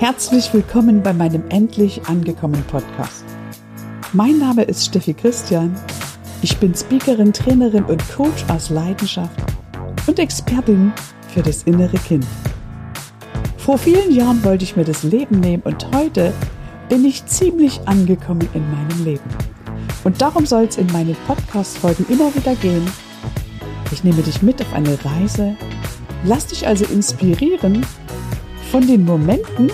Herzlich willkommen bei meinem endlich angekommen Podcast. Mein Name ist Steffi Christian. Ich bin Speakerin, Trainerin und Coach aus Leidenschaft und Expertin für das innere Kind. Vor vielen Jahren wollte ich mir das Leben nehmen und heute bin ich ziemlich angekommen in meinem Leben. Und darum soll es in meinen Podcast-Folgen immer wieder gehen. Ich nehme dich mit auf eine Reise, lass dich also inspirieren von den Momenten,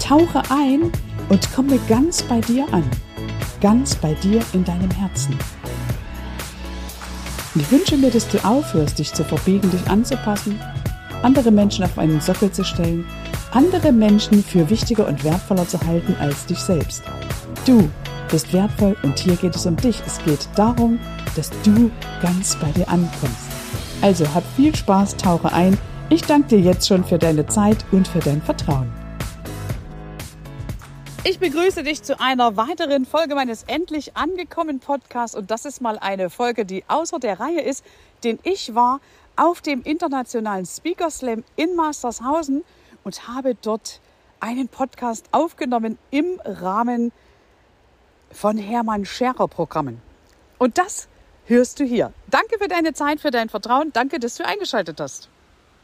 tauche ein und komme ganz bei dir an, ganz bei dir in deinem Herzen. Ich wünsche mir, dass du aufhörst, dich zu verbiegen, dich anzupassen, andere Menschen auf einen Sockel zu stellen, andere Menschen für wichtiger und wertvoller zu halten als dich selbst. Du bist wertvoll und hier geht es um dich. Es geht darum, dass du ganz bei dir ankommst. Also hab viel Spaß, tauche ein. Ich danke dir jetzt schon für deine Zeit und für dein Vertrauen. Ich begrüße dich zu einer weiteren Folge meines endlich angekommen Podcasts und das ist mal eine Folge, die außer der Reihe ist, denn ich war auf dem internationalen Speaker Slam in Mastershausen und habe dort einen Podcast aufgenommen im Rahmen von Hermann Scherer Programmen. Und das hörst du hier. Danke für deine Zeit, für dein Vertrauen. Danke, dass du eingeschaltet hast.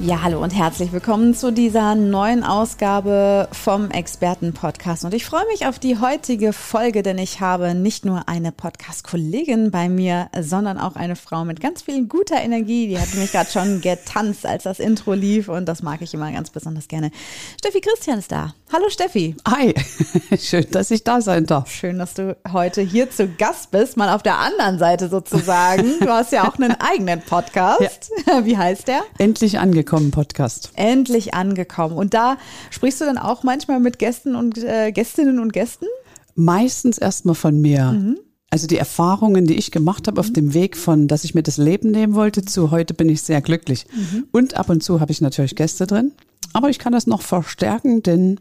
Ja, hallo und herzlich willkommen zu dieser neuen Ausgabe vom Experten-Podcast. Und ich freue mich auf die heutige Folge, denn ich habe nicht nur eine Podcast-Kollegin bei mir, sondern auch eine Frau mit ganz viel guter Energie. Die hat mich gerade schon getanzt, als das Intro lief und das mag ich immer ganz besonders gerne. Steffi Christian ist da. Hallo Steffi. Hi, schön, dass ich da sein darf. Schön, dass du heute hier zu Gast bist, mal auf der anderen Seite sozusagen. Du hast ja auch einen eigenen Podcast. Ja. Wie heißt der? Endlich angekommen Podcast. Endlich angekommen. Und da sprichst du dann auch manchmal mit Gästen und äh, Gästinnen und Gästen? Meistens erstmal von mir. Mhm. Also die Erfahrungen, die ich gemacht habe auf dem Weg von, dass ich mir das Leben nehmen wollte, zu heute bin ich sehr glücklich. Mhm. Und ab und zu habe ich natürlich Gäste drin. Aber ich kann das noch verstärken, denn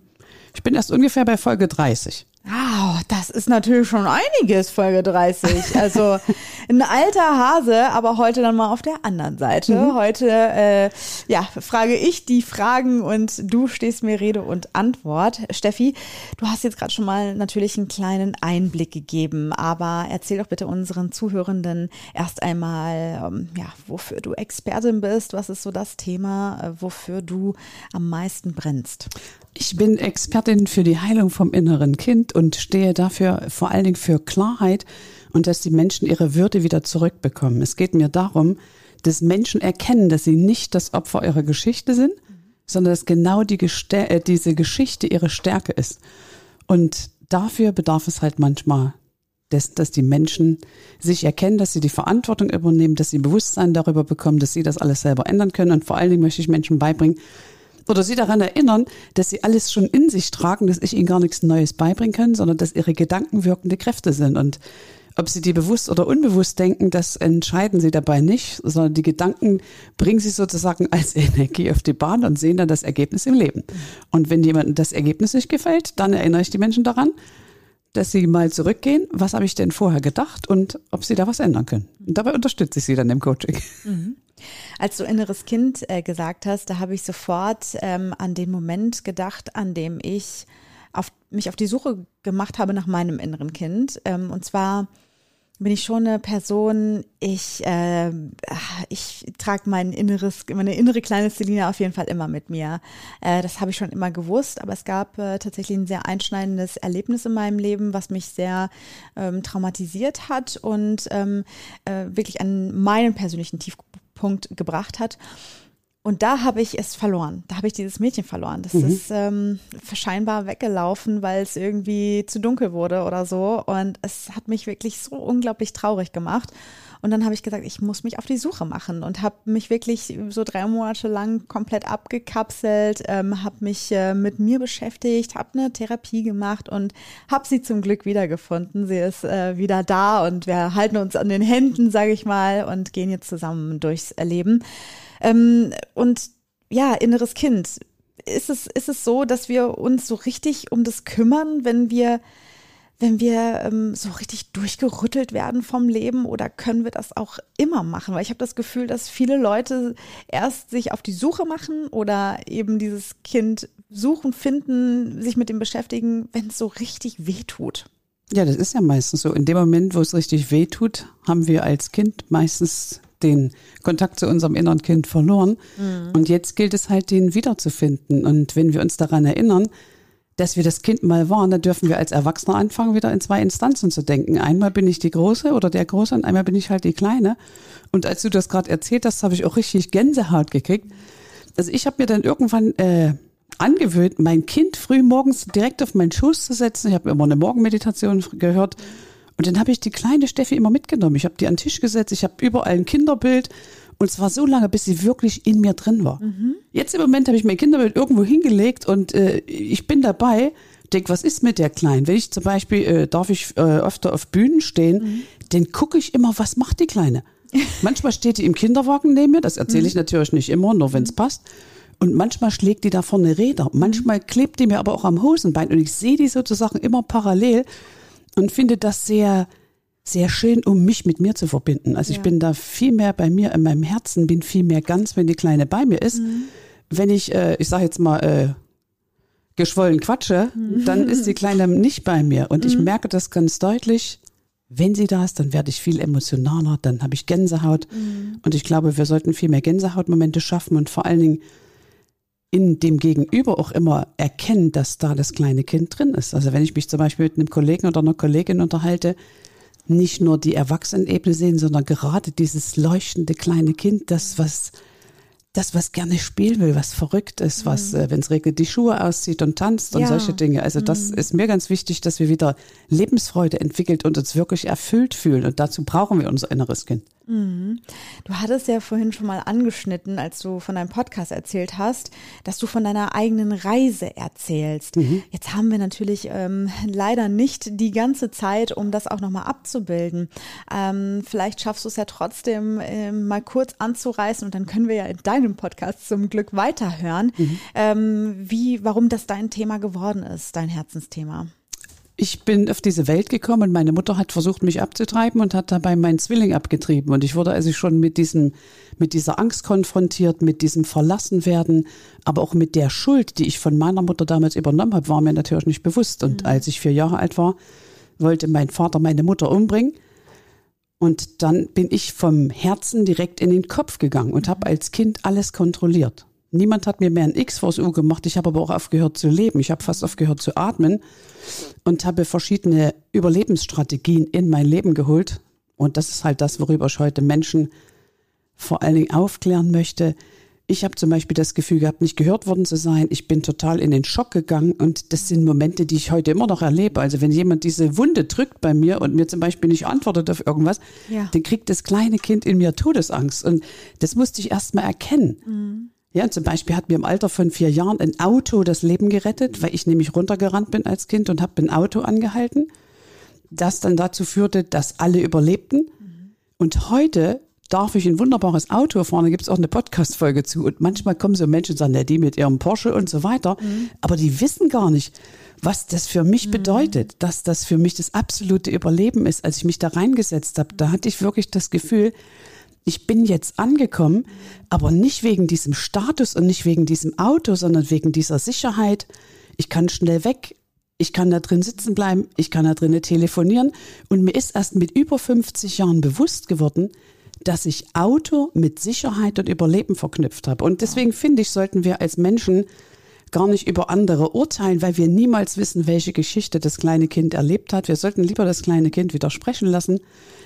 ich bin erst ungefähr bei Folge 30. Wow, das ist natürlich schon einiges, Folge 30. Also ein alter Hase, aber heute dann mal auf der anderen Seite. Mhm. Heute, äh, ja, frage ich die Fragen und du stehst mir Rede und Antwort. Steffi, du hast jetzt gerade schon mal natürlich einen kleinen Einblick gegeben, aber erzähl doch bitte unseren Zuhörenden erst einmal, ähm, ja, wofür du Expertin bist, was ist so das Thema, äh, wofür du am meisten brennst. Ich bin Expertin für die Heilung vom inneren Kind und stehe dafür vor allen Dingen für Klarheit und dass die Menschen ihre Würde wieder zurückbekommen. Es geht mir darum, dass Menschen erkennen, dass sie nicht das Opfer ihrer Geschichte sind, sondern dass genau die äh, diese Geschichte ihre Stärke ist. Und dafür bedarf es halt manchmal dessen, dass die Menschen sich erkennen, dass sie die Verantwortung übernehmen, dass sie Bewusstsein darüber bekommen, dass sie das alles selber ändern können. Und vor allen Dingen möchte ich Menschen beibringen, oder sie daran erinnern, dass sie alles schon in sich tragen, dass ich ihnen gar nichts Neues beibringen kann, sondern dass ihre Gedanken wirkende Kräfte sind. Und Ob Sie die bewusst oder unbewusst denken, das entscheiden Sie dabei nicht, sondern die Gedanken bringen Sie sozusagen als Energie auf die Bahn und sehen dann das Ergebnis im Leben. Und wenn jemandem das Ergebnis nicht gefällt, dann erinnere ich die Menschen daran, dass sie mal zurückgehen, was habe ich denn vorher gedacht und ob sie da was ändern können. Und dabei unterstütze ich sie dann im Coaching. Mhm. Als du inneres Kind äh, gesagt hast, da habe ich sofort ähm, an den Moment gedacht, an dem ich auf, mich auf die Suche gemacht habe nach meinem inneren Kind. Ähm, und zwar bin ich schon eine Person, ich, äh, ich trage mein inneres, meine innere kleine Selina auf jeden Fall immer mit mir. Äh, das habe ich schon immer gewusst, aber es gab äh, tatsächlich ein sehr einschneidendes Erlebnis in meinem Leben, was mich sehr ähm, traumatisiert hat und ähm, äh, wirklich an meinen persönlichen Tiefpunkt gebracht hat. Und da habe ich es verloren. Da habe ich dieses Mädchen verloren. Das mhm. ist ähm, scheinbar weggelaufen, weil es irgendwie zu dunkel wurde oder so. Und es hat mich wirklich so unglaublich traurig gemacht. Und dann habe ich gesagt, ich muss mich auf die Suche machen und habe mich wirklich so drei Monate lang komplett abgekapselt, ähm, habe mich äh, mit mir beschäftigt, habe eine Therapie gemacht und habe sie zum Glück wiedergefunden. Sie ist äh, wieder da und wir halten uns an den Händen, sage ich mal, und gehen jetzt zusammen durchs Leben. Ähm, und ja, inneres Kind. Ist es, ist es so, dass wir uns so richtig um das kümmern, wenn wir, wenn wir ähm, so richtig durchgerüttelt werden vom Leben oder können wir das auch immer machen? Weil ich habe das Gefühl, dass viele Leute erst sich auf die Suche machen oder eben dieses Kind suchen, finden, sich mit dem beschäftigen, wenn es so richtig weh tut. Ja, das ist ja meistens so. In dem Moment, wo es richtig weh tut, haben wir als Kind meistens den Kontakt zu unserem inneren Kind verloren. Mhm. Und jetzt gilt es halt, den wiederzufinden. Und wenn wir uns daran erinnern, dass wir das Kind mal waren, dann dürfen wir als Erwachsener anfangen, wieder in zwei Instanzen zu denken. Einmal bin ich die Große oder der Große und einmal bin ich halt die Kleine. Und als du das gerade erzählt hast, habe ich auch richtig Gänsehaut gekriegt. Also ich habe mir dann irgendwann äh, angewöhnt, mein Kind früh morgens direkt auf meinen Schoß zu setzen. Ich habe immer eine Morgenmeditation gehört. Und dann habe ich die kleine Steffi immer mitgenommen. Ich habe die an den Tisch gesetzt, ich habe überall ein Kinderbild. Und zwar so lange, bis sie wirklich in mir drin war. Mhm. Jetzt im Moment habe ich mein Kinderbild irgendwo hingelegt und äh, ich bin dabei, denke, was ist mit der Kleinen? Wenn ich zum Beispiel, äh, darf ich äh, öfter auf Bühnen stehen, mhm. dann gucke ich immer, was macht die Kleine? manchmal steht die im Kinderwagen neben mir, das erzähle ich mhm. natürlich nicht immer, nur wenn es mhm. passt. Und manchmal schlägt die da vorne Räder. Manchmal klebt die mir aber auch am Hosenbein und ich sehe die sozusagen immer parallel und finde das sehr, sehr schön, um mich mit mir zu verbinden. Also ja. ich bin da viel mehr bei mir in meinem Herzen, bin viel mehr ganz, wenn die Kleine bei mir ist. Mhm. Wenn ich, äh, ich sage jetzt mal, äh, geschwollen quatsche, mhm. dann ist die Kleine nicht bei mir. Und mhm. ich merke das ganz deutlich. Wenn sie da ist, dann werde ich viel emotionaler, dann habe ich Gänsehaut. Mhm. Und ich glaube, wir sollten viel mehr Gänsehautmomente schaffen und vor allen Dingen in dem Gegenüber auch immer erkennen, dass da das kleine Kind drin ist. Also wenn ich mich zum Beispiel mit einem Kollegen oder einer Kollegin unterhalte, nicht nur die Erwachsenenebene sehen, sondern gerade dieses leuchtende kleine Kind, das, was das, was gerne spielen will, was verrückt ist, was, mhm. äh, wenn es regnet, die Schuhe auszieht und tanzt und ja. solche Dinge. Also das mhm. ist mir ganz wichtig, dass wir wieder Lebensfreude entwickelt und uns wirklich erfüllt fühlen. Und dazu brauchen wir unser inneres Kind. Mhm. Du hattest ja vorhin schon mal angeschnitten, als du von deinem Podcast erzählt hast, dass du von deiner eigenen Reise erzählst. Mhm. Jetzt haben wir natürlich ähm, leider nicht die ganze Zeit, um das auch nochmal abzubilden. Ähm, vielleicht schaffst du es ja trotzdem ähm, mal kurz anzureißen und dann können wir ja in deinem Podcast zum Glück weiterhören, mhm. ähm, wie, warum das dein Thema geworden ist, dein Herzensthema ich bin auf diese Welt gekommen und meine Mutter hat versucht, mich abzutreiben und hat dabei meinen Zwilling abgetrieben. Und ich wurde also schon mit diesem, mit dieser Angst konfrontiert, mit diesem Verlassenwerden, aber auch mit der Schuld, die ich von meiner Mutter damals übernommen habe, war mir natürlich nicht bewusst. Und mhm. als ich vier Jahre alt war, wollte mein Vater meine Mutter umbringen. Und dann bin ich vom Herzen direkt in den Kopf gegangen und habe als Kind alles kontrolliert. Niemand hat mir mehr ein X vors U gemacht. Ich habe aber auch aufgehört zu leben. Ich habe fast aufgehört zu atmen und habe verschiedene Überlebensstrategien in mein Leben geholt. Und das ist halt das, worüber ich heute Menschen vor allen Dingen aufklären möchte. Ich habe zum Beispiel das Gefühl gehabt, nicht gehört worden zu sein. Ich bin total in den Schock gegangen und das sind Momente, die ich heute immer noch erlebe. Also wenn jemand diese Wunde drückt bei mir und mir zum Beispiel nicht antwortet auf irgendwas, ja. dann kriegt das kleine Kind in mir Todesangst. Und das musste ich erst mal erkennen. Mhm. Ja, zum Beispiel hat mir im Alter von vier Jahren ein Auto das Leben gerettet, weil ich nämlich runtergerannt bin als Kind und habe ein Auto angehalten. das dann dazu führte, dass alle überlebten. Und heute darf ich ein wunderbares Auto fahren. Da gibt es auch eine Podcast-Folge zu. Und manchmal kommen so Menschen und sagen, ja, die mit ihrem Porsche und so weiter. Mhm. Aber die wissen gar nicht, was das für mich mhm. bedeutet, dass das für mich das absolute Überleben ist. Als ich mich da reingesetzt habe, da hatte ich wirklich das Gefühl, ich bin jetzt angekommen, aber nicht wegen diesem Status und nicht wegen diesem Auto, sondern wegen dieser Sicherheit. Ich kann schnell weg, ich kann da drin sitzen bleiben, ich kann da drinnen telefonieren. Und mir ist erst mit über 50 Jahren bewusst geworden, dass ich Auto mit Sicherheit und Überleben verknüpft habe. Und deswegen finde ich, sollten wir als Menschen gar nicht über andere urteilen, weil wir niemals wissen, welche Geschichte das kleine Kind erlebt hat. Wir sollten lieber das kleine Kind wieder sprechen lassen,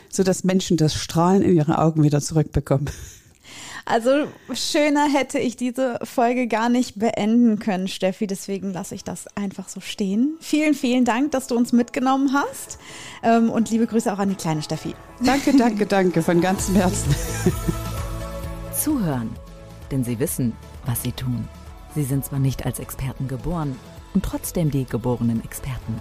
sodass Menschen das Strahlen in ihre Augen wieder zurückbekommen. Also schöner hätte ich diese Folge gar nicht beenden können, Steffi. Deswegen lasse ich das einfach so stehen. Vielen, vielen Dank, dass du uns mitgenommen hast. Ähm, und liebe Grüße auch an die kleine Steffi. Danke, danke, danke von ganzem Herzen. Zuhören, denn sie wissen, was sie tun. Sie sind zwar nicht als Experten geboren und trotzdem die geborenen Experten.